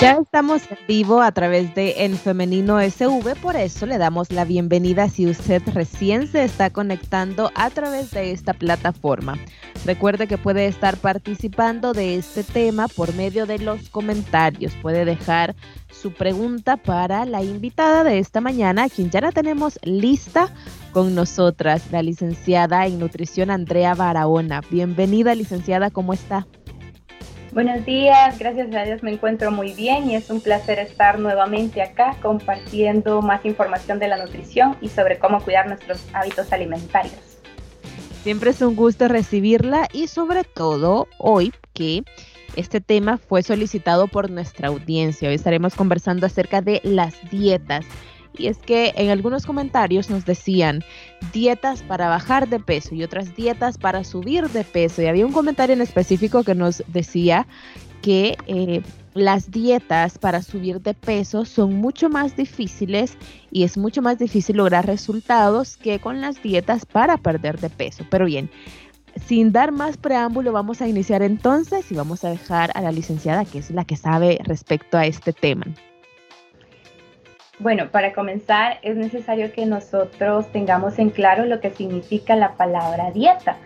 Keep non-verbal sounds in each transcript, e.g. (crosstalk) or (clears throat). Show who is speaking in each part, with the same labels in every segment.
Speaker 1: Ya estamos en vivo a través de En Femenino SV, por eso le damos la bienvenida si usted recién se está conectando a través de esta plataforma. Recuerde que puede estar participando de este tema por medio de los comentarios. Puede dejar su pregunta para la invitada de esta mañana, quien ya la tenemos lista con nosotras, la licenciada en nutrición Andrea Barahona. Bienvenida, licenciada, ¿cómo está?
Speaker 2: Buenos días, gracias a Dios me encuentro muy bien y es un placer estar nuevamente acá compartiendo más información de la nutrición y sobre cómo cuidar nuestros hábitos alimentarios.
Speaker 1: Siempre es un gusto recibirla y sobre todo hoy que este tema fue solicitado por nuestra audiencia. Hoy estaremos conversando acerca de las dietas y es que en algunos comentarios nos decían dietas para bajar de peso y otras dietas para subir de peso. Y había un comentario en específico que nos decía que eh, las dietas para subir de peso son mucho más difíciles y es mucho más difícil lograr resultados que con las dietas para perder de peso. Pero bien, sin dar más preámbulo, vamos a iniciar entonces y vamos a dejar a la licenciada, que es la que sabe respecto a este tema.
Speaker 2: Bueno, para comenzar es necesario que nosotros tengamos en claro lo que significa la palabra dieta,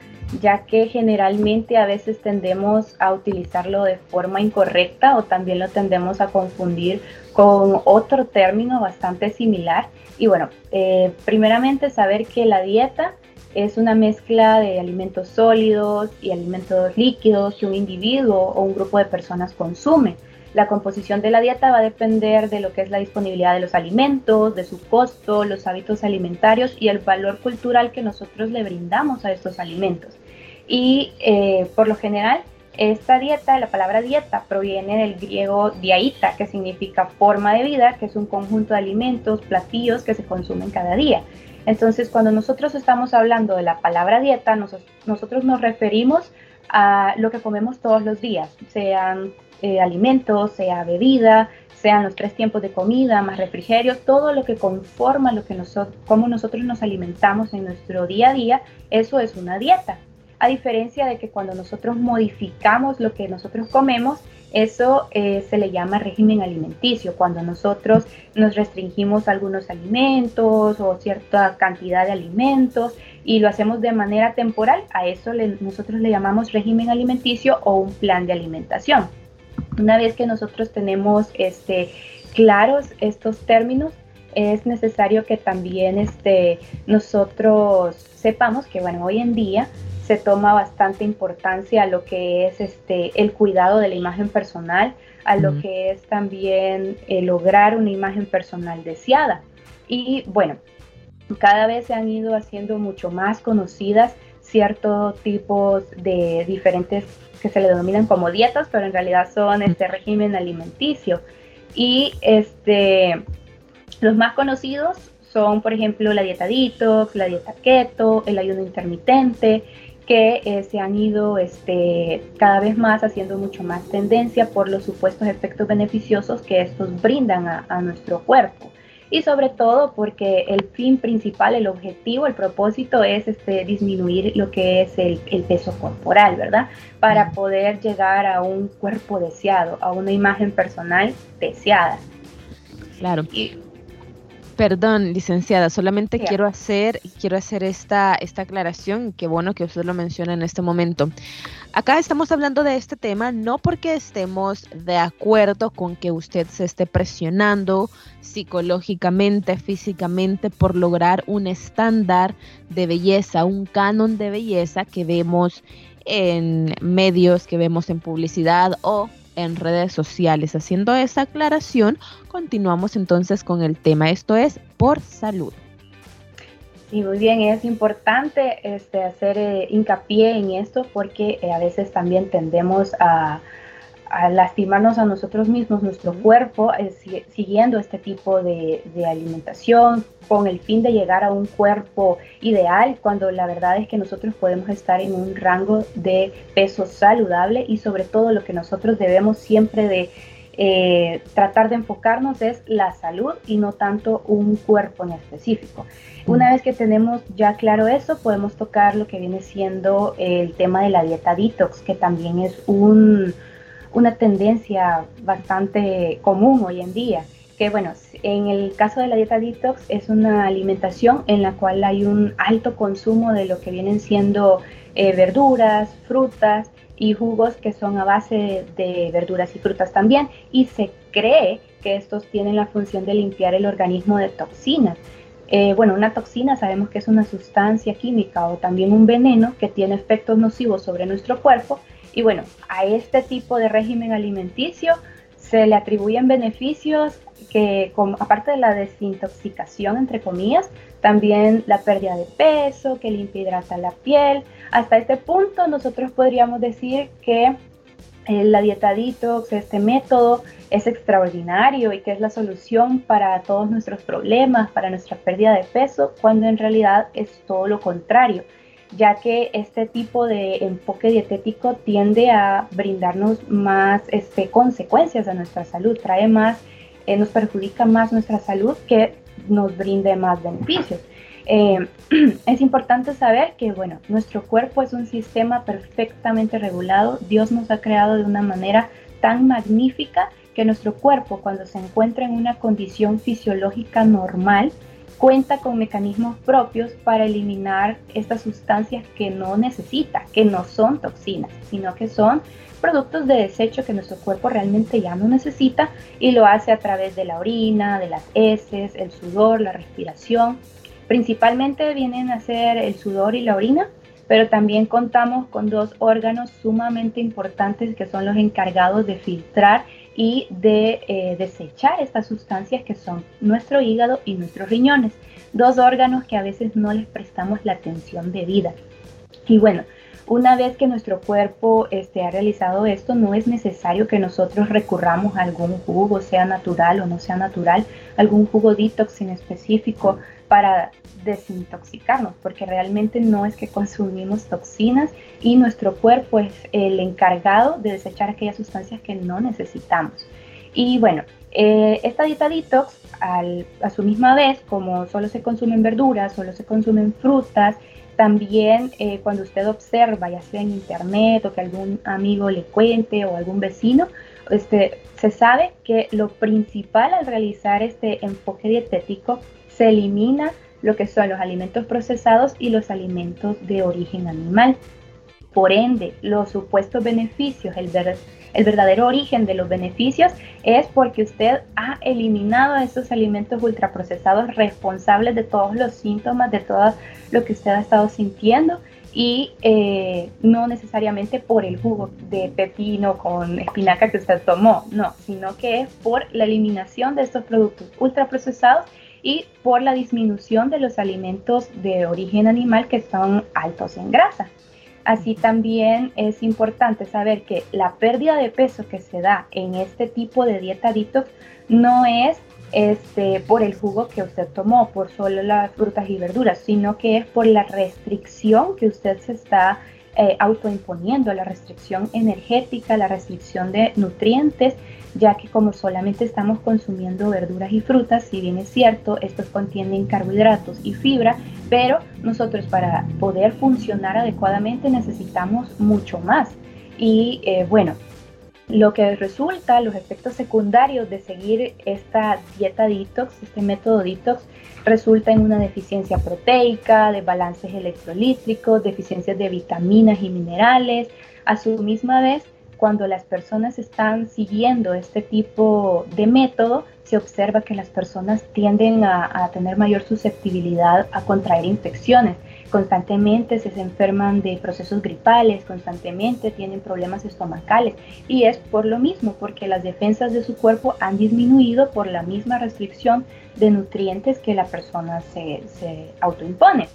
Speaker 2: ya que generalmente a veces tendemos a utilizarlo de forma incorrecta o también lo tendemos a confundir con otro término bastante similar. Y bueno, eh, primeramente saber que la dieta es una mezcla de alimentos sólidos y alimentos líquidos que un individuo o un grupo de personas consume. La composición de la dieta va a depender de lo que es la disponibilidad de los alimentos, de su costo, los hábitos alimentarios y el valor cultural que nosotros le brindamos a estos alimentos. Y eh, por lo general, esta dieta, la palabra dieta, proviene del griego diaita, que significa forma de vida, que es un conjunto de alimentos, platillos que se consumen cada día. Entonces, cuando nosotros estamos hablando de la palabra dieta, nosotros nos referimos a lo que comemos todos los días, sean eh, alimentos, sea bebida, sean los tres tiempos de comida, más refrigerio, todo lo que conforma lo que nosotros, cómo nosotros nos alimentamos en nuestro día a día, eso es una dieta. A diferencia de que cuando nosotros modificamos lo que nosotros comemos, eso eh, se le llama régimen alimenticio, cuando nosotros nos restringimos algunos alimentos o cierta cantidad de alimentos y lo hacemos de manera temporal, a eso nosotros le llamamos régimen alimenticio o un plan de alimentación. Una vez que nosotros tenemos este, claros estos términos, es necesario que también este, nosotros sepamos que bueno, hoy en día se toma bastante importancia a lo que es este, el cuidado de la imagen personal, a lo que es también eh, lograr una imagen personal deseada. Y bueno, cada vez se han ido haciendo mucho más conocidas ciertos tipos de diferentes que se le denominan como dietas, pero en realidad son este régimen alimenticio. Y este, los más conocidos son, por ejemplo, la dieta detox, la dieta keto, el ayuno intermitente, que eh, se han ido este, cada vez más haciendo mucho más tendencia por los supuestos efectos beneficiosos que estos brindan a nuestro cuerpo y sobre todo porque el fin principal, el objetivo, el propósito es este, disminuir lo que es el, peso corporal, ¿verdad? Para poder llegar a un cuerpo deseado, a una imagen personal deseada.
Speaker 1: Claro. Y, Perdón, licenciada, solamente quiero hacer, quiero hacer esta, esta aclaración, qué bueno que usted lo menciona en este momento. Acá estamos hablando de este tema no porque estemos de acuerdo con que usted se esté presionando psicológicamente, físicamente por lograr un estándar de belleza, un canon de belleza que vemos en medios, que vemos en publicidad o en redes sociales. Haciendo esa aclaración, continuamos entonces con el tema. Esto es por salud.
Speaker 2: Sí, muy bien, es importante este, hacer eh, hincapié en esto porque eh, a veces también tendemos a, a lastimarnos a nosotros mismos, nuestro cuerpo, eh, siguiendo este tipo de, alimentación con el fin de llegar a un cuerpo ideal, cuando la verdad es que nosotros podemos estar en un rango de peso saludable y sobre todo lo que nosotros debemos siempre de eh, tratar de enfocarnos es la salud y no tanto un cuerpo en específico. Una vez que tenemos ya claro eso, podemos tocar lo que viene siendo el tema de la dieta detox, que también es un, una tendencia bastante común hoy en día. Que bueno, en el caso de la dieta detox es una alimentación en la cual hay un alto consumo de lo que vienen siendo eh, verduras, frutas, y jugos que son a base de verduras y frutas también y se cree que estos tienen la función de limpiar el organismo de toxinas. Eh, bueno, una toxina sabemos que es una sustancia química o también un veneno que tiene efectos nocivos sobre nuestro cuerpo y bueno, a este tipo de régimen alimenticio se le atribuyen beneficios que aparte de la desintoxicación, entre comillas, también la pérdida de peso, que limpia hidrata la piel. Hasta este punto nosotros podríamos decir que eh, la dieta detox, este método, es extraordinario y que es la solución para todos nuestros problemas, para nuestra pérdida de peso, cuando en realidad es todo lo contrario, ya que este tipo de enfoque dietético tiende a brindarnos más este, consecuencias a nuestra salud, trae más, eh, nos perjudica más nuestra salud que nos brinde más beneficios. Eh, (clears throat) es importante saber que, bueno, nuestro cuerpo es un sistema perfectamente regulado. Dios nos ha creado de una manera tan magnífica que nuestro cuerpo, cuando se encuentra en una condición fisiológica normal, cuenta con mecanismos propios para eliminar estas sustancias que no necesita, que no son toxinas, sino que son productos de desecho que nuestro cuerpo realmente ya no necesita y lo hace a través de la orina, de las heces, el sudor, la respiración. Principalmente vienen a ser el sudor y la orina, pero también contamos con dos órganos sumamente importantes que son los encargados de filtrar y de eh, desechar estas sustancias que son nuestro hígado y nuestros riñones, dos órganos que a veces no les prestamos la atención debida. Y bueno, una vez que nuestro cuerpo este, ha realizado esto, no es necesario que nosotros recurramos a algún jugo, sea natural o no sea natural, algún jugo detox en específico para desintoxicarnos, porque realmente no es que consumimos toxinas y nuestro cuerpo es el encargado de desechar aquellas sustancias que no necesitamos. Y bueno, eh, esta dieta detox, a su misma vez, como solo se consumen verduras, solo se consumen frutas, también eh, cuando usted observa, ya sea en internet o que algún amigo le cuente o algún vecino, este, se sabe que lo principal al realizar este enfoque dietético se elimina lo que son los alimentos procesados y los alimentos de origen animal. Por ende, los supuestos beneficios, el, el verdadero origen de los beneficios es porque usted ha eliminado esos alimentos ultraprocesados responsables de todos los síntomas, de todo lo que usted ha estado sintiendo y eh, no necesariamente por el jugo de pepino con espinaca que usted tomó, no, sino que es por la eliminación de estos productos ultraprocesados y por la disminución de los alimentos de origen animal que son altos en grasa. Así también es importante saber que la pérdida de peso que se da en este tipo de dieta detox no es este, por el jugo que usted tomó, por solo las frutas y verduras, sino que es por la restricción que usted se está eh, autoimponiendo, la restricción energética, la restricción de nutrientes ya que como solamente estamos consumiendo verduras y frutas, si bien es cierto, estos contienen carbohidratos y fibra, pero nosotros para poder funcionar adecuadamente necesitamos mucho más. Y eh, bueno, lo que resulta, los efectos secundarios de seguir esta dieta detox, este método detox, resulta en una deficiencia proteica, de balances electrolítricos, deficiencias de vitaminas y minerales, a su misma vez cuando las personas están siguiendo este tipo de método, se observa que las personas tienden a, tener mayor susceptibilidad a contraer infecciones. Constantemente se enferman de procesos gripales, constantemente tienen problemas estomacales y es por lo mismo, porque las defensas de su cuerpo han disminuido por la misma restricción de nutrientes que la persona se, se autoimpone.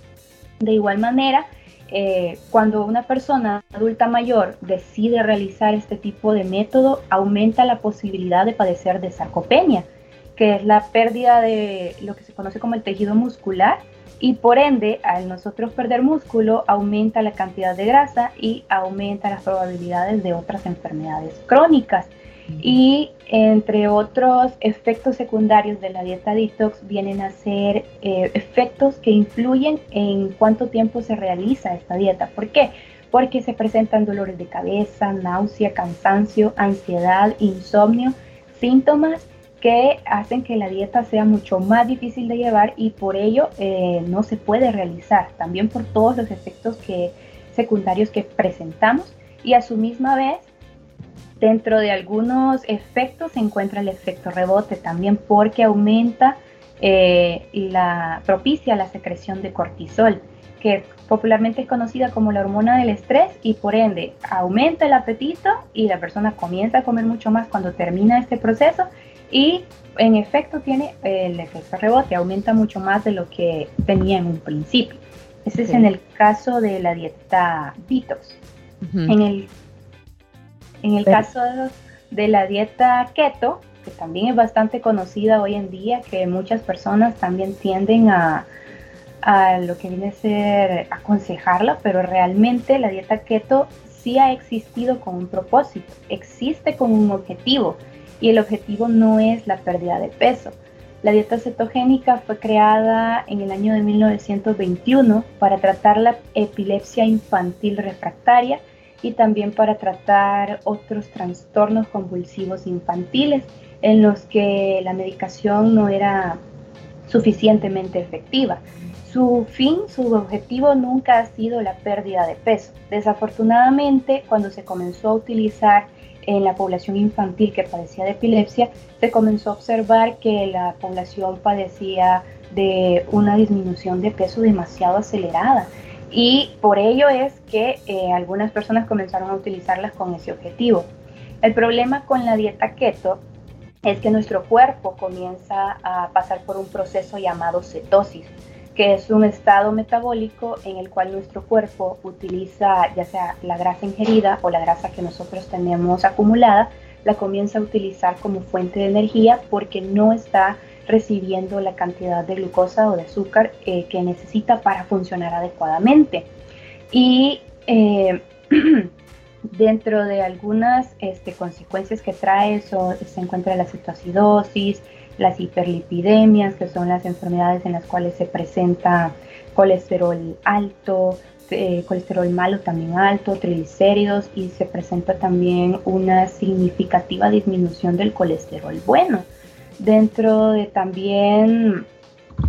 Speaker 2: De igual manera, eh, cuando una persona adulta mayor decide realizar este tipo de método, aumenta la posibilidad de padecer de sarcopenia, que es la pérdida de lo que se conoce como el tejido muscular y por ende, al nosotros perder músculo, aumenta la cantidad de grasa y aumenta las probabilidades de otras enfermedades crónicas. Y entre otros efectos secundarios de la dieta detox vienen a ser eh, efectos que influyen en cuánto tiempo se realiza esta dieta. ¿Por qué? Porque se presentan dolores de cabeza, náusea, cansancio, ansiedad, insomnio, síntomas que hacen que la dieta sea mucho más difícil de llevar y por ello eh, no se puede realizar. También por todos los efectos que, secundarios que presentamos y a su misma vez Dentro de algunos efectos se encuentra el efecto rebote también porque aumenta eh, la propicia la secreción de cortisol, que popularmente es conocida como la hormona del estrés y por ende aumenta el apetito y la persona comienza a comer mucho más cuando termina este proceso y en efecto tiene el efecto rebote, aumenta mucho más de lo que tenía en un principio. Ese es en el caso de la dieta detox. En el en el caso de la dieta keto, que también es bastante conocida hoy en día, que muchas personas también tienden a, a lo que viene a ser aconsejarla, pero realmente la dieta keto sí ha existido con un propósito, existe con un objetivo y el objetivo no es la pérdida de peso. La dieta cetogénica fue creada en el año de 1921 para tratar la epilepsia infantil refractaria y también para tratar otros trastornos convulsivos infantiles en los que la medicación no era suficientemente efectiva. Su fin, su objetivo nunca ha sido la pérdida de peso. Desafortunadamente, cuando se comenzó a utilizar en la población infantil que padecía de epilepsia, se comenzó a observar que la población padecía de una disminución de peso demasiado acelerada y por ello es que eh, algunas personas comenzaron a utilizarlas con ese objetivo. El problema con la dieta keto es que nuestro cuerpo comienza a pasar por un proceso llamado cetosis, que es un estado metabólico en el cual nuestro cuerpo utiliza ya sea la grasa ingerida o la grasa que nosotros tenemos acumulada, la comienza a utilizar como fuente de energía porque no está recibiendo la cantidad de glucosa o de azúcar eh, que necesita para funcionar adecuadamente. Y eh, (clears throat) dentro de algunas este, consecuencias que trae eso se encuentra la cetoacidosis, las hiperlipidemias, que son las enfermedades en las cuales se presenta colesterol alto, eh, colesterol malo también alto, triglicéridos y se presenta también una significativa disminución del colesterol bueno. Dentro de también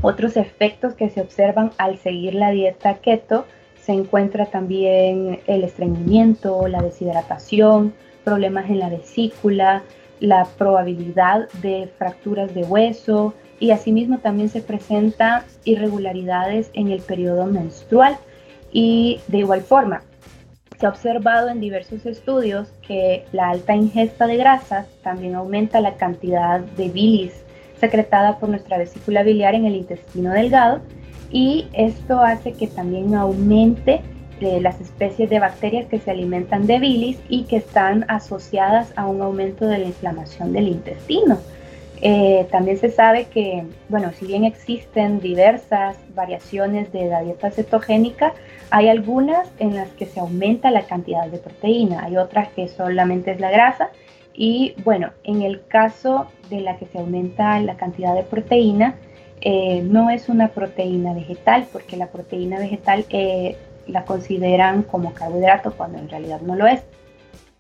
Speaker 2: otros efectos que se observan al seguir la dieta keto, se encuentra también el estreñimiento, la deshidratación, problemas en la vesícula, la probabilidad de fracturas de hueso y asimismo también se presentan irregularidades en el periodo menstrual y de igual forma se ha observado en diversos estudios que la alta ingesta de grasas también aumenta la cantidad de bilis secretada por nuestra vesícula biliar en el intestino delgado y esto hace que también aumente eh, las especies de bacterias que se alimentan de bilis y que están asociadas a un aumento de la inflamación del intestino. Eh, también se sabe que, bueno, si bien existen diversas variaciones de la dieta cetogénica, hay algunas en las que se aumenta la cantidad de proteína, hay otras que solamente es la grasa y bueno, en el caso de la que se aumenta la cantidad de proteína, eh, no es una proteína vegetal porque la proteína vegetal eh, la consideran como carbohidrato cuando en realidad no lo es.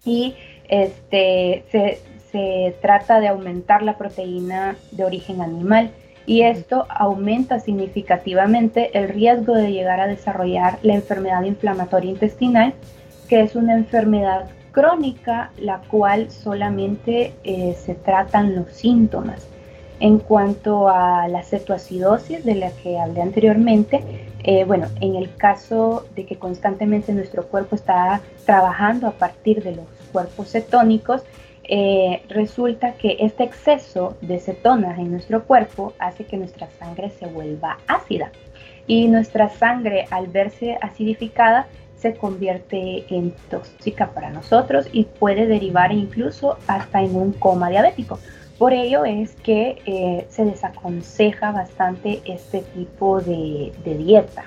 Speaker 2: Y este, se, se trata de aumentar la proteína de origen animal y esto aumenta significativamente el riesgo de llegar a desarrollar la enfermedad inflamatoria intestinal, que es una enfermedad crónica la cual solamente eh, se tratan los síntomas. En cuanto a la cetoacidosis de la que hablé anteriormente, eh, bueno, en el caso de que constantemente nuestro cuerpo está trabajando a partir de los cuerpos cetónicos, eh, resulta que este exceso de cetonas en nuestro cuerpo hace que nuestra sangre se vuelva ácida y nuestra sangre al verse acidificada se convierte en tóxica para nosotros y puede derivar incluso hasta en un coma diabético. Por ello es que eh, se desaconseja bastante este tipo de, dieta.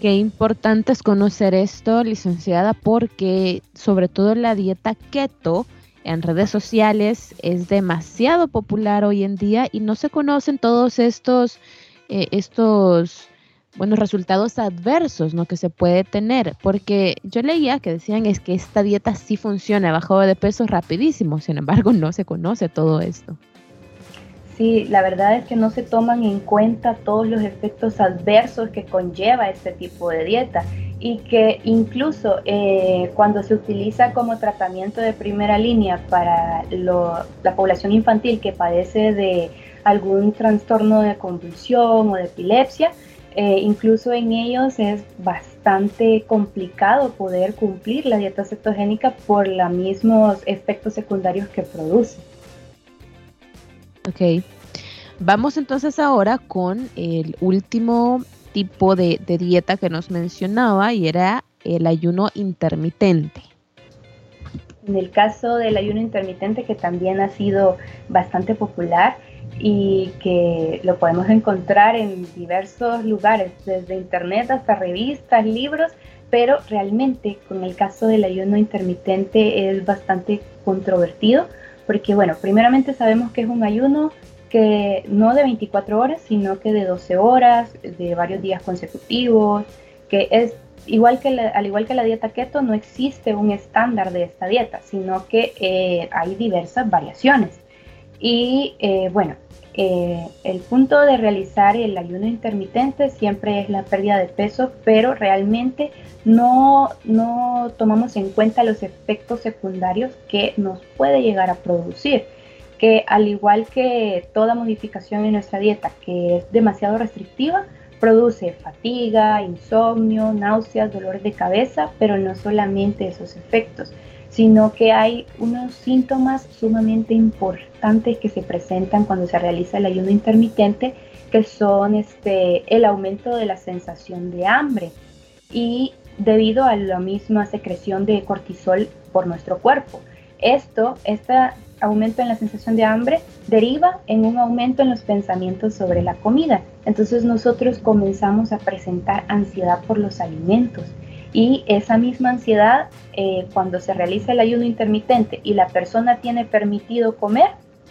Speaker 1: Qué importante es conocer esto, licenciada, porque sobre todo la dieta keto en redes sociales es demasiado popular hoy en día y no se conocen todos estos, eh, estos buenos resultados adversos ¿no? que se puede tener, porque yo leía que decían es que esta dieta sí funciona, bajado de peso rapidísimo, sin embargo no se conoce todo esto.
Speaker 2: Sí, la verdad es que no se toman en cuenta todos los efectos adversos que conlleva este tipo de dieta y que incluso eh, cuando se utiliza como tratamiento de primera línea para la población infantil que padece de algún trastorno de convulsión o de epilepsia, eh, incluso en ellos es bastante complicado poder cumplir la dieta cetogénica por los mismos efectos secundarios que produce.
Speaker 1: Ok. Vamos entonces ahora con el último tipo de, dieta que nos mencionaba y era el ayuno intermitente.
Speaker 2: En el caso del ayuno intermitente, que también ha sido bastante popular y que lo podemos encontrar en diversos lugares, desde internet hasta revistas, libros, pero realmente con el caso del ayuno intermitente es bastante controvertido, porque bueno, primeramente sabemos que es un ayuno que no de 24 horas, sino que de 12 horas, de varios días consecutivos, que es igual que al igual que la dieta keto, no existe un estándar de esta dieta, sino que eh, hay diversas variaciones. Y eh, bueno, eh, el punto de realizar el ayuno intermitente siempre es la pérdida de peso, pero realmente no, no tomamos en cuenta los efectos secundarios que nos puede llegar a producir que al igual que toda modificación en nuestra dieta que es demasiado restrictiva, produce fatiga, insomnio, náuseas, dolores de cabeza, pero no solamente esos efectos, sino que hay unos síntomas sumamente importantes que se presentan cuando se realiza el ayuno intermitente, que son este, el aumento de la sensación de hambre y debido a la misma secreción de cortisol por nuestro cuerpo. Esto, esta aumento en la sensación de hambre deriva en un aumento en los pensamientos sobre la comida. Entonces nosotros comenzamos a presentar ansiedad por los alimentos y esa misma ansiedad eh, cuando se realiza el ayuno intermitente y la persona tiene permitido comer,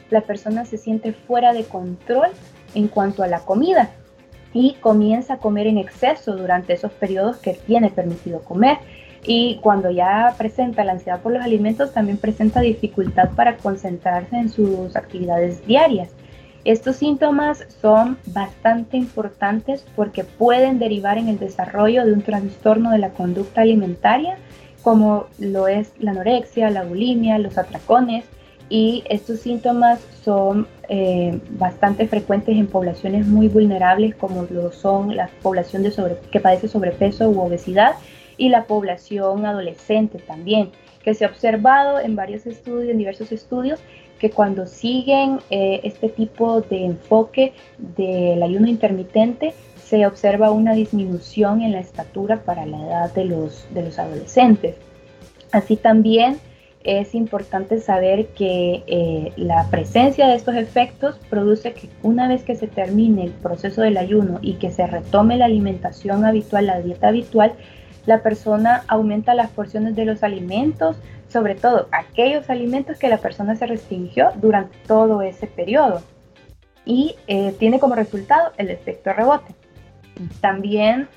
Speaker 2: la persona se siente fuera de control en cuanto a la comida y comienza a comer en exceso durante esos periodos que tiene permitido comer y cuando ya presenta la ansiedad por los alimentos, también presenta dificultad para concentrarse en sus actividades diarias. Estos síntomas son bastante importantes porque pueden derivar en el desarrollo de un trastorno de la conducta alimentaria, como lo es la anorexia, la bulimia, los atracones, y estos síntomas son eh, bastante frecuentes en poblaciones muy vulnerables como lo son la población de sobre, que padece sobrepeso u obesidad y la población adolescente también, que se ha observado en varios estudios, en diversos estudios, que cuando siguen eh, este tipo de enfoque del ayuno intermitente, se observa una disminución en la estatura para la edad de los, de los adolescentes. Así también es importante saber que eh, la presencia de estos efectos produce que una vez que se termine el proceso del ayuno y que se retome la alimentación habitual, la dieta habitual, la persona aumenta las porciones de los alimentos, sobre todo aquellos alimentos que la persona se restringió durante todo ese periodo. Y eh, tiene como resultado el efecto rebote. También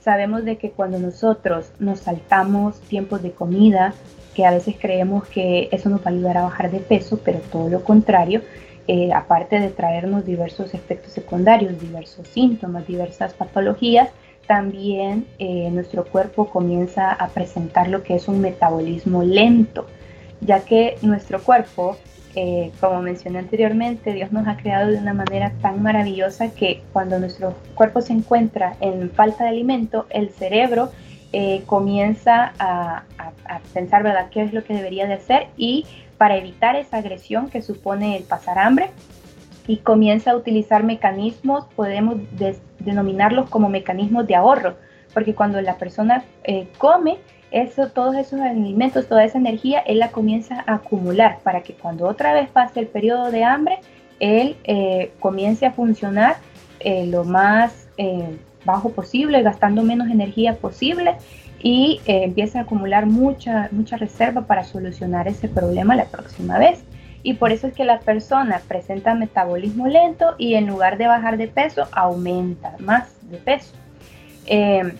Speaker 2: sabemos de que cuando nosotros nos saltamos tiempos de comida, que a veces creemos que eso nos va a ayudar a bajar de peso, pero todo lo contrario, eh, aparte de traernos diversos efectos secundarios, diversos síntomas, diversas patologías, también eh, nuestro cuerpo comienza a presentar lo que es un metabolismo lento, ya que nuestro cuerpo, eh, como mencioné anteriormente, Dios nos ha creado de una manera tan maravillosa que cuando nuestro cuerpo se encuentra en falta de alimento, el cerebro eh, comienza a, a, pensar, ¿verdad?, qué es lo que debería de hacer y para evitar esa agresión que supone el pasar hambre, y comienza a utilizar mecanismos, podemos denominarlos como mecanismos de ahorro, porque cuando la persona eh, come, eso, todos esos alimentos, toda esa energía, él la comienza a acumular para que cuando otra vez pase el periodo de hambre, él eh, comience a funcionar eh, lo más bajo posible, gastando menos energía posible y eh, empieza a acumular mucha, mucha reserva para solucionar ese problema la próxima vez. Y por eso es que la persona presenta metabolismo lento y en lugar de bajar de peso, aumenta más de peso. Eh,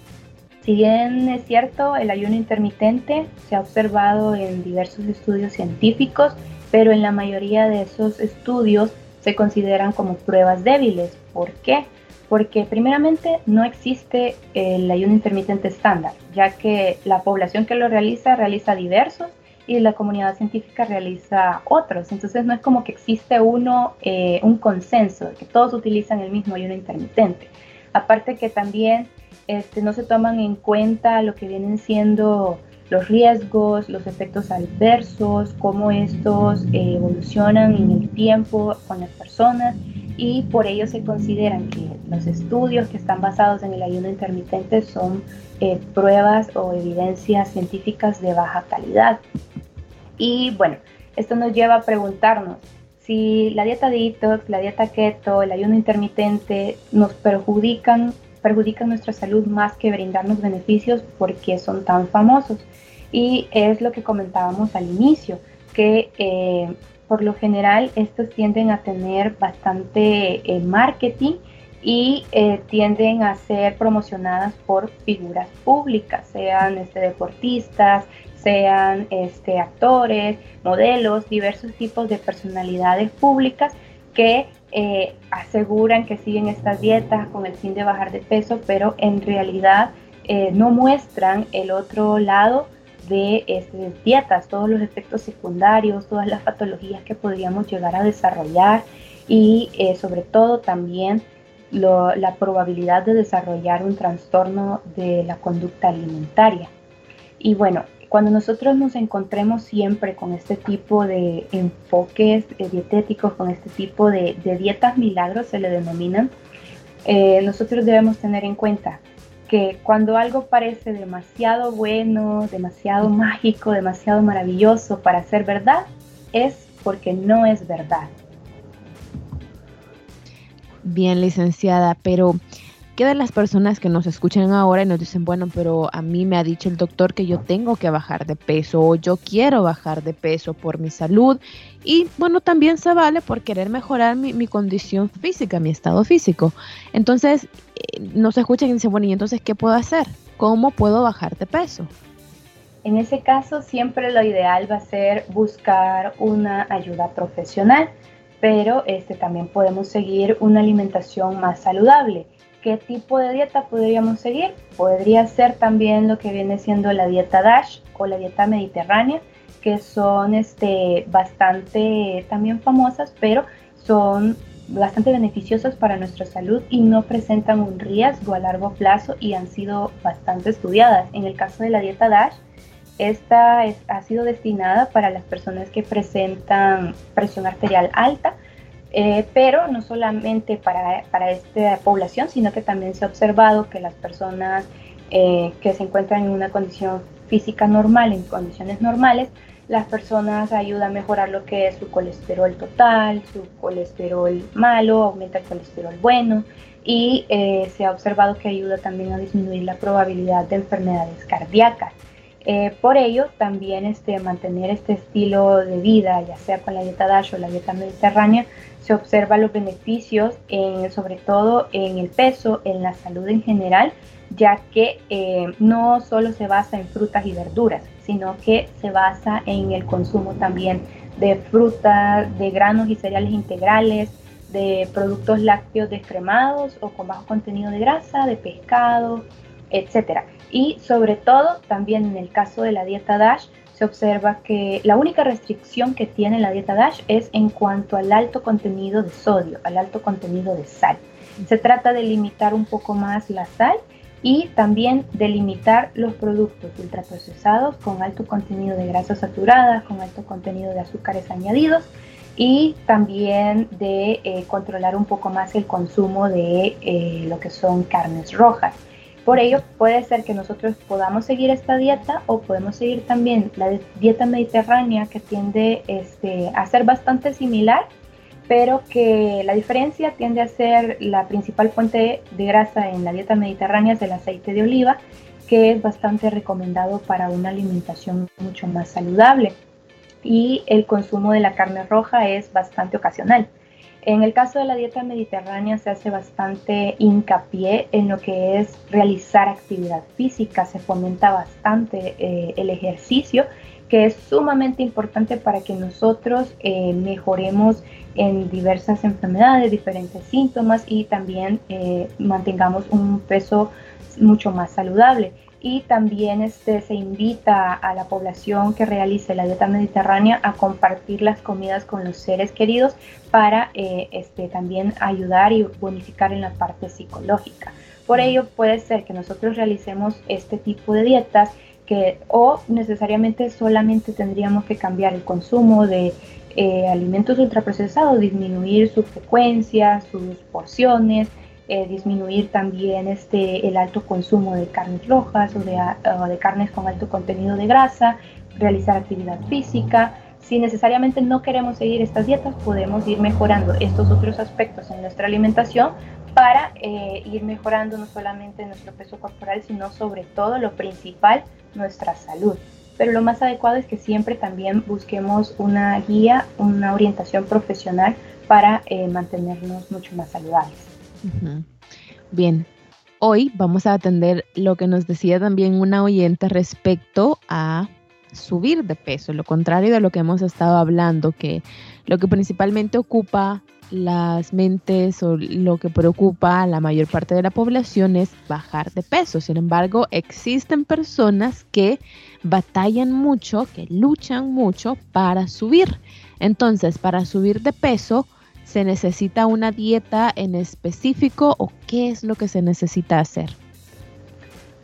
Speaker 2: si bien es cierto, el ayuno intermitente se ha observado en diversos estudios científicos, pero en la mayoría de esos estudios se consideran como pruebas débiles. ¿Por qué? Porque primeramente no existe el ayuno intermitente estándar, ya que la población que lo realiza realiza diversos y la comunidad científica realiza otros. Entonces no es como que existe uno, eh, un consenso, que todos utilizan el mismo ayuno intermitente. Aparte que también este, no se toman en cuenta lo que vienen siendo los riesgos, los efectos adversos, cómo estos eh, evolucionan en el tiempo con las personas y por ello se consideran que los estudios que están basados en el ayuno intermitente son eh, pruebas o evidencias científicas de baja calidad. Y bueno, esto nos lleva a preguntarnos si la dieta detox, la dieta keto, el ayuno intermitente nos perjudican, perjudican nuestra salud más que brindarnos beneficios porque son tan famosos. Y es lo que comentábamos al inicio, que eh, por lo general estos tienden a tener bastante eh, marketing y eh, tienden a ser promocionadas por figuras públicas, sean este, deportistas, sean este, actores, modelos, diversos tipos de personalidades públicas que eh, aseguran que siguen estas dietas con el fin de bajar de peso, pero en realidad eh, no muestran el otro lado de estas dietas, todos los efectos secundarios, todas las patologías que podríamos llegar a desarrollar y eh, sobre todo también la probabilidad de desarrollar un trastorno de la conducta alimentaria. Y bueno, cuando nosotros nos encontremos siempre con este tipo de enfoques eh, dietéticos, con este tipo de, dietas milagros, se le denominan, eh, nosotros debemos tener en cuenta que cuando algo parece demasiado bueno, demasiado mágico, demasiado maravilloso para ser verdad, es porque no es verdad.
Speaker 1: Bien, licenciada, pero ¿Qué de las personas que nos escuchan ahora y nos dicen, bueno, pero a mí me ha dicho el doctor que yo tengo que bajar de peso o yo quiero bajar de peso por mi salud? Y bueno, también se vale por querer mejorar mi, condición física, mi estado físico. Entonces, eh, nos escuchan y dicen, bueno, ¿y entonces qué puedo hacer? ¿Cómo puedo bajar de peso?
Speaker 2: En ese caso, siempre lo ideal va a ser buscar una ayuda profesional, pero este, también podemos seguir una alimentación más saludable ¿Qué tipo de dieta podríamos seguir? Podría ser también lo que viene siendo la dieta DASH o la dieta mediterránea, que son este, bastante también famosas, pero son bastante beneficiosas para nuestra salud y no presentan un riesgo a largo plazo y han sido bastante estudiadas. En el caso de la dieta DASH, esta ha sido destinada para las personas que presentan presión arterial alta, eh, pero no solamente para, para, esta población, sino que también se ha observado que las personas eh, que se encuentran en una condición física normal, en condiciones normales, las personas ayudan a mejorar lo que es su colesterol total, su colesterol malo, aumenta el colesterol bueno y eh, se ha observado que ayuda también a disminuir la probabilidad de enfermedades cardíacas. Por ello, también este, mantener este estilo de vida, ya sea con la dieta DASH o la dieta mediterránea, se observa los beneficios, en, sobre todo en el peso, en la salud en general, ya que eh, no solo se basa en frutas y verduras, sino que se basa en el consumo también de frutas, de granos y cereales integrales, de productos lácteos descremados o con bajo contenido de grasa, de pescado, etc. Y sobre todo, también en el caso de la dieta DASH, se observa que la única restricción que tiene la dieta DASH es en cuanto al alto contenido de sodio, al alto contenido de sal. Se trata de limitar un poco más la sal y también de limitar los productos ultraprocesados con alto contenido de grasas saturadas, con alto contenido de azúcares añadidos y también de eh, controlar un poco más el consumo de eh, lo que son carnes rojas. Por ello, puede ser que nosotros podamos seguir esta dieta o podemos seguir también la dieta mediterránea que tiende este, a ser bastante similar, pero que la diferencia tiende a ser la principal fuente de grasa en la dieta mediterránea es el aceite de oliva, que es bastante recomendado para una alimentación mucho más saludable. Y el consumo de la carne roja es bastante ocasional. En el caso de la dieta mediterránea se hace bastante hincapié en lo que es realizar actividad física, se fomenta bastante eh, el ejercicio, que es sumamente importante para que nosotros eh, mejoremos en diversas enfermedades, diferentes síntomas y también eh, mantengamos un peso mucho más saludable y también este, se invita a la población que realice la dieta mediterránea a compartir las comidas con los seres queridos para eh, este, también ayudar y bonificar en la parte psicológica. Por ello puede ser que nosotros realicemos este tipo de dietas que o necesariamente solamente tendríamos que cambiar el consumo de eh, alimentos ultraprocesados, disminuir su frecuencia, sus porciones, eh, disminuir también este, el alto consumo de carnes rojas o de, de carnes con alto contenido de grasa, realizar actividad física. Si necesariamente no queremos seguir estas dietas, podemos ir mejorando estos otros aspectos en nuestra alimentación para eh, ir mejorando no solamente nuestro peso corporal, sino sobre todo lo principal, nuestra salud. Pero lo más adecuado es que siempre también busquemos una guía, una orientación profesional para eh, mantenernos mucho más saludables.
Speaker 1: Bien, hoy vamos a atender lo que nos decía también una oyente respecto a subir de peso, lo contrario de lo que hemos estado hablando, que lo que principalmente ocupa las mentes o lo que preocupa a la mayor parte de la población es bajar de peso. Sin embargo, existen personas que batallan mucho, que luchan mucho para subir. Entonces, para subir de peso, ¿Se necesita una dieta en específico o qué es lo que se necesita hacer?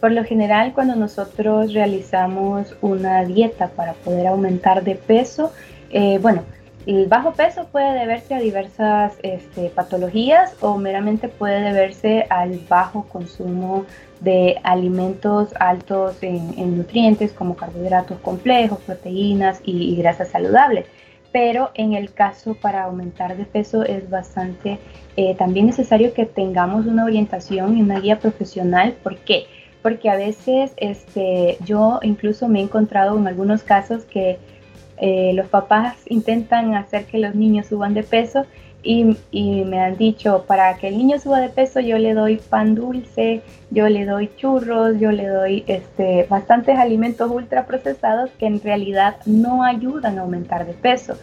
Speaker 2: Por lo general, cuando nosotros realizamos una dieta para poder aumentar de peso, eh, bueno, el bajo peso puede deberse a diversas este, patologías o meramente puede deberse al bajo consumo de alimentos altos en, nutrientes como carbohidratos complejos, proteínas y grasas saludables pero en el caso para aumentar de peso es bastante eh, también necesario que tengamos una orientación y una guía profesional. ¿Por qué? Porque a veces este, yo incluso me he encontrado en algunos casos que eh, los papás intentan hacer que los niños suban de peso y, me han dicho, para que el niño suba de peso yo le doy pan dulce, yo le doy churros, yo le doy este, bastantes alimentos ultraprocesados que en realidad no ayudan a aumentar de peso,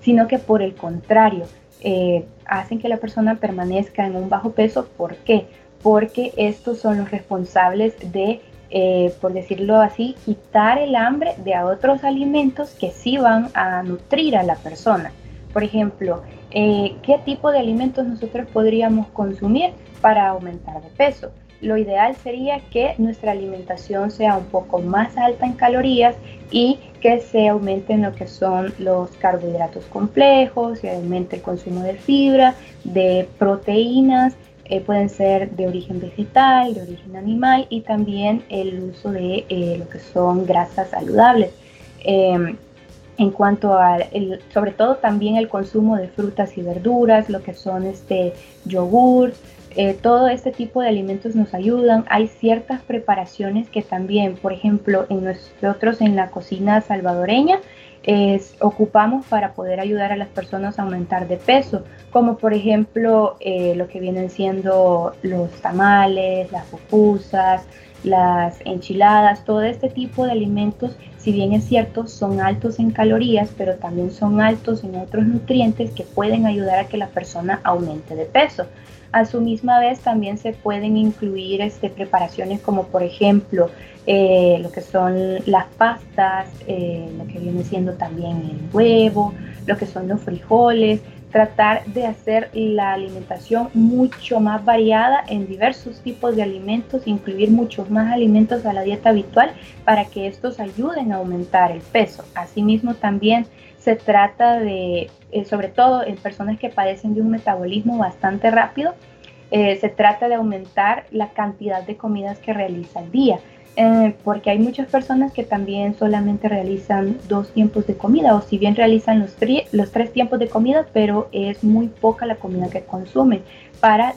Speaker 2: sino que por el contrario, eh, hacen que la persona permanezca en un bajo peso. ¿Por qué? Porque estos son los responsables de, eh, por decirlo así, quitar el hambre de otros alimentos que sí van a nutrir a la persona. Por ejemplo, eh, qué tipo de alimentos nosotros podríamos consumir para aumentar de peso. Lo ideal sería que nuestra alimentación sea un poco más alta en calorías y que se aumenten lo que son los carbohidratos complejos, se aumente el consumo de fibra, de proteínas, eh, pueden ser de origen vegetal, de origen animal y también el uso de eh, lo que son grasas saludables. Em, en cuanto a, sobre todo también el consumo de frutas y verduras, lo que son este yogur, eh, todo este tipo de alimentos nos ayudan. Hay ciertas preparaciones que también, por ejemplo, en nosotros en la cocina salvadoreña, ocupamos para poder ayudar a las personas a aumentar de peso, como por ejemplo eh, lo que vienen siendo los tamales, las pupusas, las enchiladas, todo este tipo de alimentos si bien es cierto, son altos en calorías, pero también son altos en otros nutrientes que pueden ayudar a que la persona aumente de peso. A su misma vez también se pueden incluir este, preparaciones como por ejemplo eh, lo que son las pastas, eh, lo que viene siendo también el huevo, lo que son los frijoles, tratar de hacer la alimentación mucho más variada en diversos tipos de alimentos, incluir muchos más alimentos a la dieta habitual para que estos ayuden a aumentar el peso. Asimismo también se trata de, eh, sobre todo en personas que padecen de un metabolismo bastante rápido, eh, se trata de aumentar la cantidad de comidas que realiza al día eh, porque hay muchas personas que también solamente realizan dos tiempos de comida o si bien realizan los, tres tiempos de comida, pero es muy poca la comida que consumen para,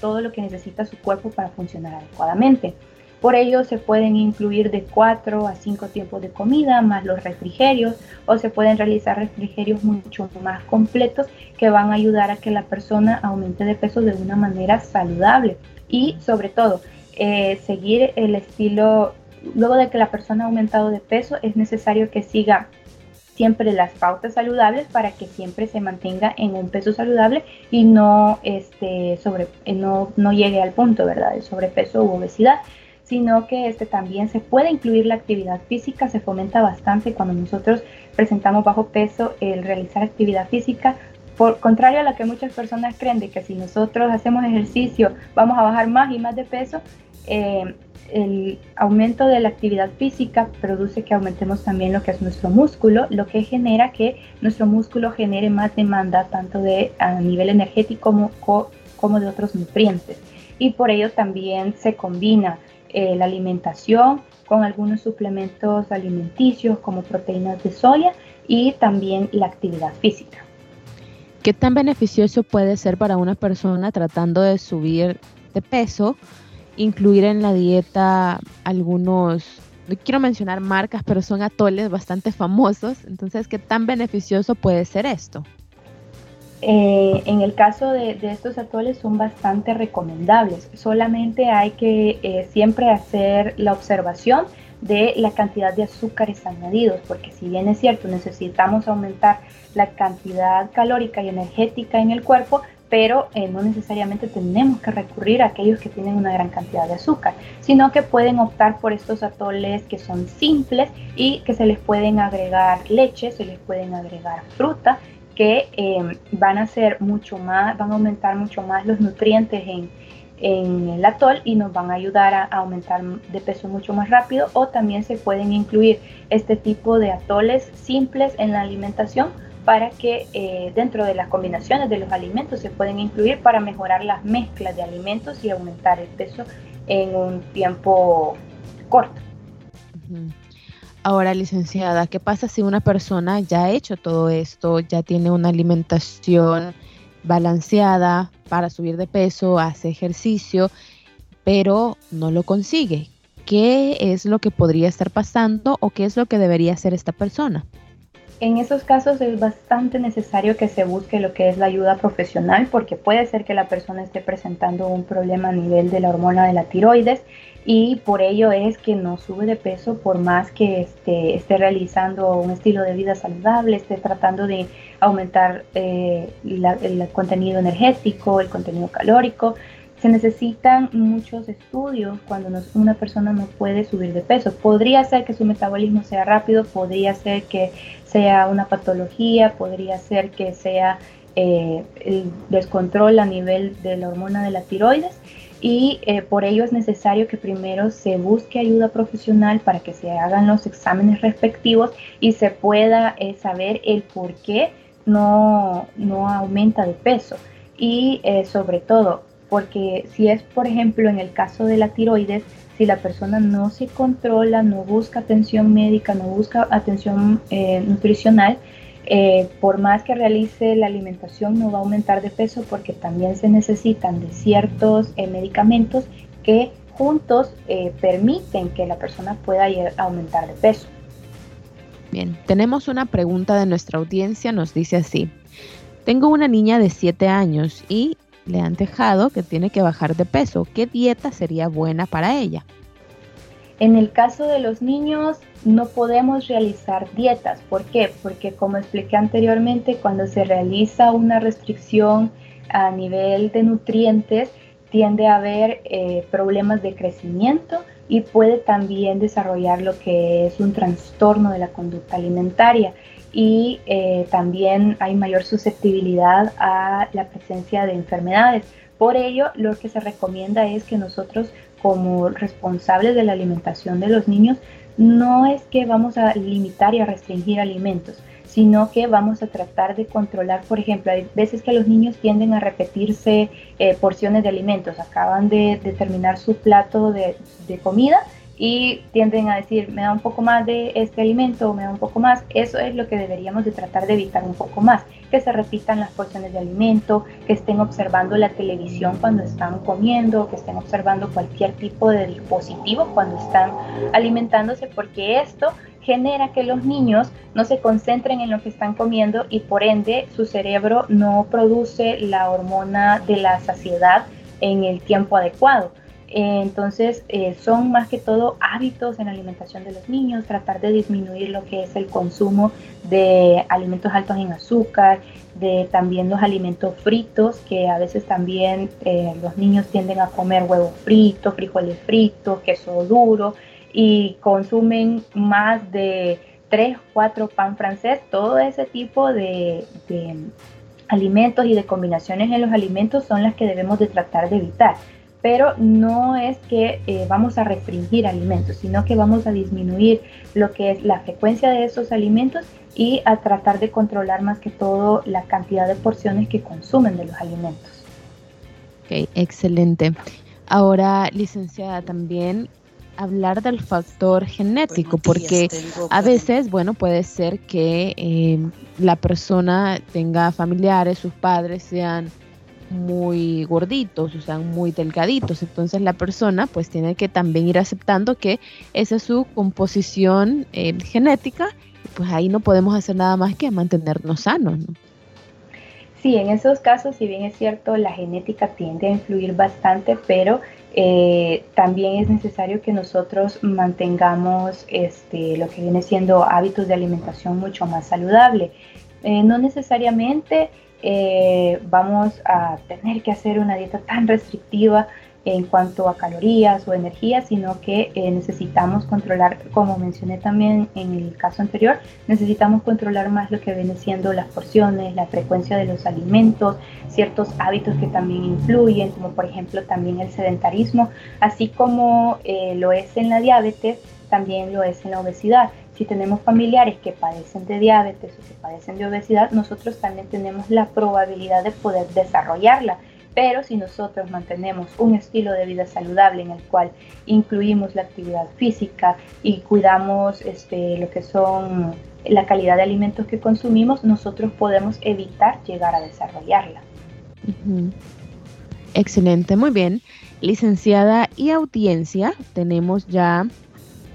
Speaker 2: todo lo que necesita su cuerpo para funcionar adecuadamente. Por ello se pueden incluir de 4 a 5 tiempos de comida más los refrigerios o se pueden realizar refrigerios mucho más completos que van a ayudar a que la persona aumente de peso de una manera saludable y sobre todo eh, seguir el estilo, luego de que la persona ha aumentado de peso, es necesario que siga siempre las pautas saludables para que siempre se mantenga en un peso saludable y no, este, sobre, eh, no, no llegue al punto ¿verdad? de sobrepeso u obesidad sino que este también se puede incluir la actividad física, se fomenta bastante cuando nosotros presentamos bajo peso el realizar actividad física por contrario a lo que muchas personas creen de que si nosotros hacemos ejercicio vamos a bajar más y más de peso, eh, el aumento de la actividad física produce que aumentemos también lo que es nuestro músculo, lo que genera que nuestro músculo genere más demanda tanto de a nivel energético como, como de otros nutrientes. Y por ello también se combina eh, la alimentación con algunos suplementos alimenticios como proteínas de soya y también la actividad física.
Speaker 1: ¿Qué tan beneficioso puede ser para una persona tratando de subir de peso incluir en la dieta algunos, no quiero mencionar marcas, pero son atoles bastante famosos. Entonces, ¿qué tan beneficioso puede ser esto?
Speaker 2: Eh, en el caso de, estos atoles son bastante recomendables. Solamente hay que eh, siempre hacer la observación de la cantidad de azúcares añadidos, porque si bien es cierto, necesitamos aumentar la cantidad calórica y energética en el cuerpo, pero eh, no necesariamente tenemos que recurrir a aquellos que tienen una gran cantidad de azúcar, sino que pueden optar por estos atoles que son simples y que se les pueden agregar leche, se les pueden agregar fruta, que eh, van a ser mucho más, van a aumentar mucho más los nutrientes en, en el atol y nos van a ayudar a, aumentar de peso mucho más rápido o también se pueden incluir este tipo de atoles simples en la alimentación para que eh, dentro de las combinaciones de los alimentos se pueden incluir para mejorar las mezclas de alimentos y aumentar el peso en un tiempo corto.
Speaker 1: Ahora, licenciada, ¿qué pasa si una persona ya ha hecho todo esto, ya tiene una alimentación balanceada para subir de peso, hace ejercicio, pero no lo consigue? ¿Qué es lo que podría estar pasando o qué es lo que debería hacer esta persona?
Speaker 2: En esos casos es bastante necesario que se busque lo que es la ayuda profesional porque puede ser que la persona esté presentando un problema a nivel de la hormona de la tiroides y por ello es que no sube de peso por más que esté, esté realizando un estilo de vida saludable, esté tratando de aumentar eh, el contenido energético, el contenido calórico. Se necesitan muchos estudios cuando una persona no puede subir de peso. Podría ser que su metabolismo sea rápido, podría ser que sea una patología, podría ser que sea eh, el descontrol a nivel de la hormona de la tiroides y eh, por ello es necesario que primero se busque ayuda profesional para que se hagan los exámenes respectivos y se pueda eh, saber el por qué no, no aumenta de peso. Y sobre todo porque si es por ejemplo en el caso de la tiroides si la persona no se controla, no busca atención médica, no busca atención eh, nutricional, eh, por más que realice la alimentación no va a aumentar de peso porque también se necesitan de ciertos eh, medicamentos que juntos permiten que la persona pueda aumentar de peso.
Speaker 1: Bien, tenemos una pregunta de nuestra audiencia, nos dice así. Tengo una niña de 7 años y le han dejado que tiene que bajar de peso. ¿Qué dieta sería buena para ella?
Speaker 2: En el caso de los niños no podemos realizar dietas. ¿Por qué? Porque como expliqué anteriormente, cuando se realiza una restricción a nivel de nutrientes, tiende a haber eh, problemas de crecimiento y puede también desarrollar lo que es un trastorno de la conducta alimentaria y eh, también hay mayor susceptibilidad a la presencia de enfermedades. Por ello, lo que se recomienda es que nosotros como responsables de la alimentación de los niños, no es que vamos a limitar y a restringir alimentos, sino que vamos a tratar de controlar, por ejemplo, hay veces que los niños tienden a repetirse eh, porciones de alimentos, acaban de, terminar su plato de, de comida y tienden a decir, me da un poco más de este alimento o me da un poco más, eso es lo que deberíamos de tratar de evitar un poco más, que se repitan las porciones de alimento, que estén observando la televisión cuando están comiendo, que estén observando cualquier tipo de dispositivo cuando están alimentándose, porque esto genera que los niños no se concentren en lo que están comiendo y por ende su cerebro no produce la hormona de la saciedad en el tiempo adecuado. Entonces, eh, son más que todo hábitos en la alimentación de los niños, tratar de disminuir lo que es el consumo de alimentos altos en azúcar, de también los alimentos fritos, que a veces también eh, los niños tienden a comer huevos fritos, frijoles fritos, queso duro, y consumen más de 3, 4 pan francés, todo ese tipo de, alimentos y de combinaciones en los alimentos son las que debemos de tratar de evitar. Pero no es que eh, vamos a restringir alimentos, sino que vamos a disminuir lo que es la frecuencia de esos alimentos y a tratar de controlar más que todo la cantidad de porciones que consumen de los alimentos.
Speaker 1: Ok, excelente. Ahora, licenciada, también hablar del factor genético, porque a veces, bueno, puede ser que eh, la persona tenga familiares, sus padres sean muy gorditos o sean muy delgaditos, entonces la persona pues tiene que también ir aceptando que esa es su composición eh, genética pues ahí no podemos hacer nada más que mantenernos sanos. ¿no?
Speaker 2: Sí, en esos casos, si bien es cierto, la genética tiende a influir bastante, pero eh, también es necesario que nosotros mantengamos este, lo que viene siendo hábitos de alimentación mucho más saludable. Eh, no necesariamente eh, vamos a tener que hacer una dieta tan restrictiva en cuanto a calorías o energía, sino que eh, necesitamos controlar, como mencioné también en el caso anterior, necesitamos controlar más lo que viene siendo las porciones, la frecuencia de los alimentos, ciertos hábitos que también influyen, como por ejemplo también el sedentarismo, así como eh, lo es en la diabetes, también lo es en la obesidad. Si tenemos familiares que padecen de diabetes o que padecen de obesidad, nosotros también tenemos la probabilidad de poder desarrollarla pero si nosotros mantenemos un estilo de vida saludable en el cual incluimos la actividad física y cuidamos este, lo que son la calidad de alimentos que consumimos, nosotros podemos evitar llegar a desarrollarla.
Speaker 1: Excelente, muy bien. Licenciada y audiencia, tenemos ya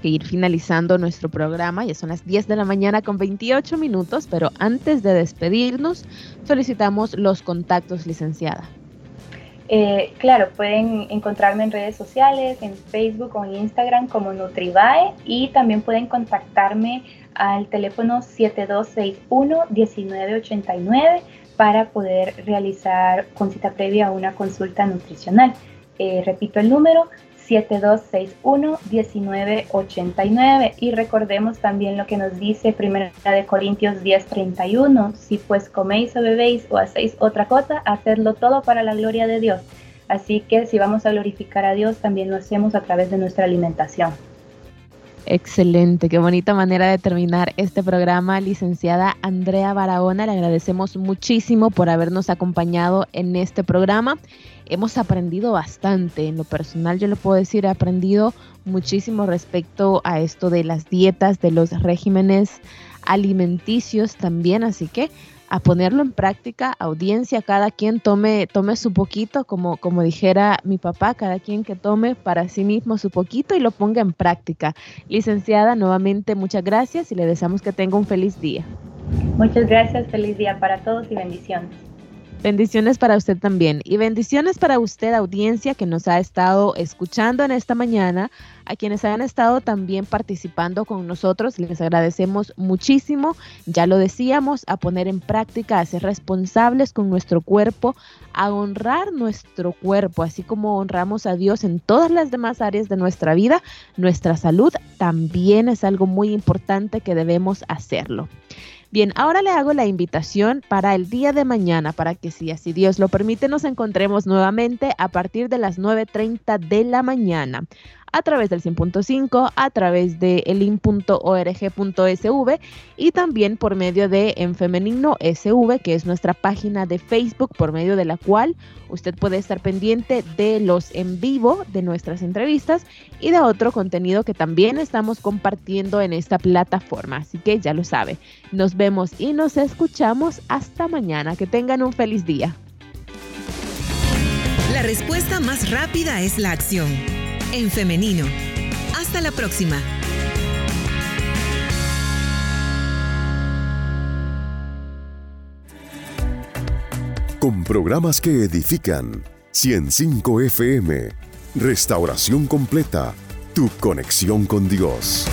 Speaker 1: que ir finalizando nuestro programa. Ya son las 10 de la mañana con 28 minutos, pero antes de despedirnos, solicitamos los contactos, licenciada.
Speaker 2: Eh, claro, pueden encontrarme en redes sociales, en Facebook o en Instagram como Nutrivae y también pueden contactarme al teléfono 7261-1989 para poder realizar con cita previa una consulta nutricional. Eh, repito el número 7261-1989. Y recordemos también lo que nos dice Primera de Corintios 10:31, si pues coméis o bebéis o hacéis otra cosa, hacedlo todo para la gloria de Dios. Así que si vamos a glorificar a Dios, también lo hacemos a través de nuestra alimentación.
Speaker 1: Excelente, qué bonita manera de terminar este programa, licenciada Andrea Barahona. Le agradecemos muchísimo por habernos acompañado en este programa hemos aprendido bastante. En lo personal yo le puedo decir, he aprendido muchísimo respecto a esto de las dietas, de los regímenes alimenticios también, así que a ponerlo en práctica, audiencia, cada quien tome, tome su poquito, como, como dijera mi papá, cada quien que tome para sí mismo su poquito y lo ponga en práctica. Licenciada, nuevamente muchas gracias y le deseamos que tenga un feliz día.
Speaker 2: Muchas gracias, feliz día para todos y bendiciones.
Speaker 1: Bendiciones para usted también. Y bendiciones para usted audiencia que nos ha estado escuchando en esta mañana, a quienes hayan estado también participando con nosotros, les agradecemos muchísimo, ya lo decíamos, a poner en práctica, a ser responsables con nuestro cuerpo, a honrar nuestro cuerpo, así como honramos a Dios en todas las demás áreas de nuestra vida, nuestra salud también es algo muy importante que debemos hacerlo. Bien, ahora le hago la invitación para el día de mañana, para que si así Dios lo permite, nos encontremos nuevamente a partir de las 9.30 de la mañana. A través del 100.5, a través de elin.org.sv y también por medio de En Femenino SV, que es nuestra página de Facebook, por medio de la cual usted puede estar pendiente de los en vivo de nuestras entrevistas y de otro contenido que también estamos compartiendo en esta plataforma. Así que ya lo sabe. Nos vemos y nos escuchamos hasta mañana. Que tengan un feliz día.
Speaker 3: La respuesta más rápida es la acción. En femenino. Hasta la próxima.
Speaker 4: Con programas que edifican. 105 FM. Restauración completa. Tu conexión con Dios.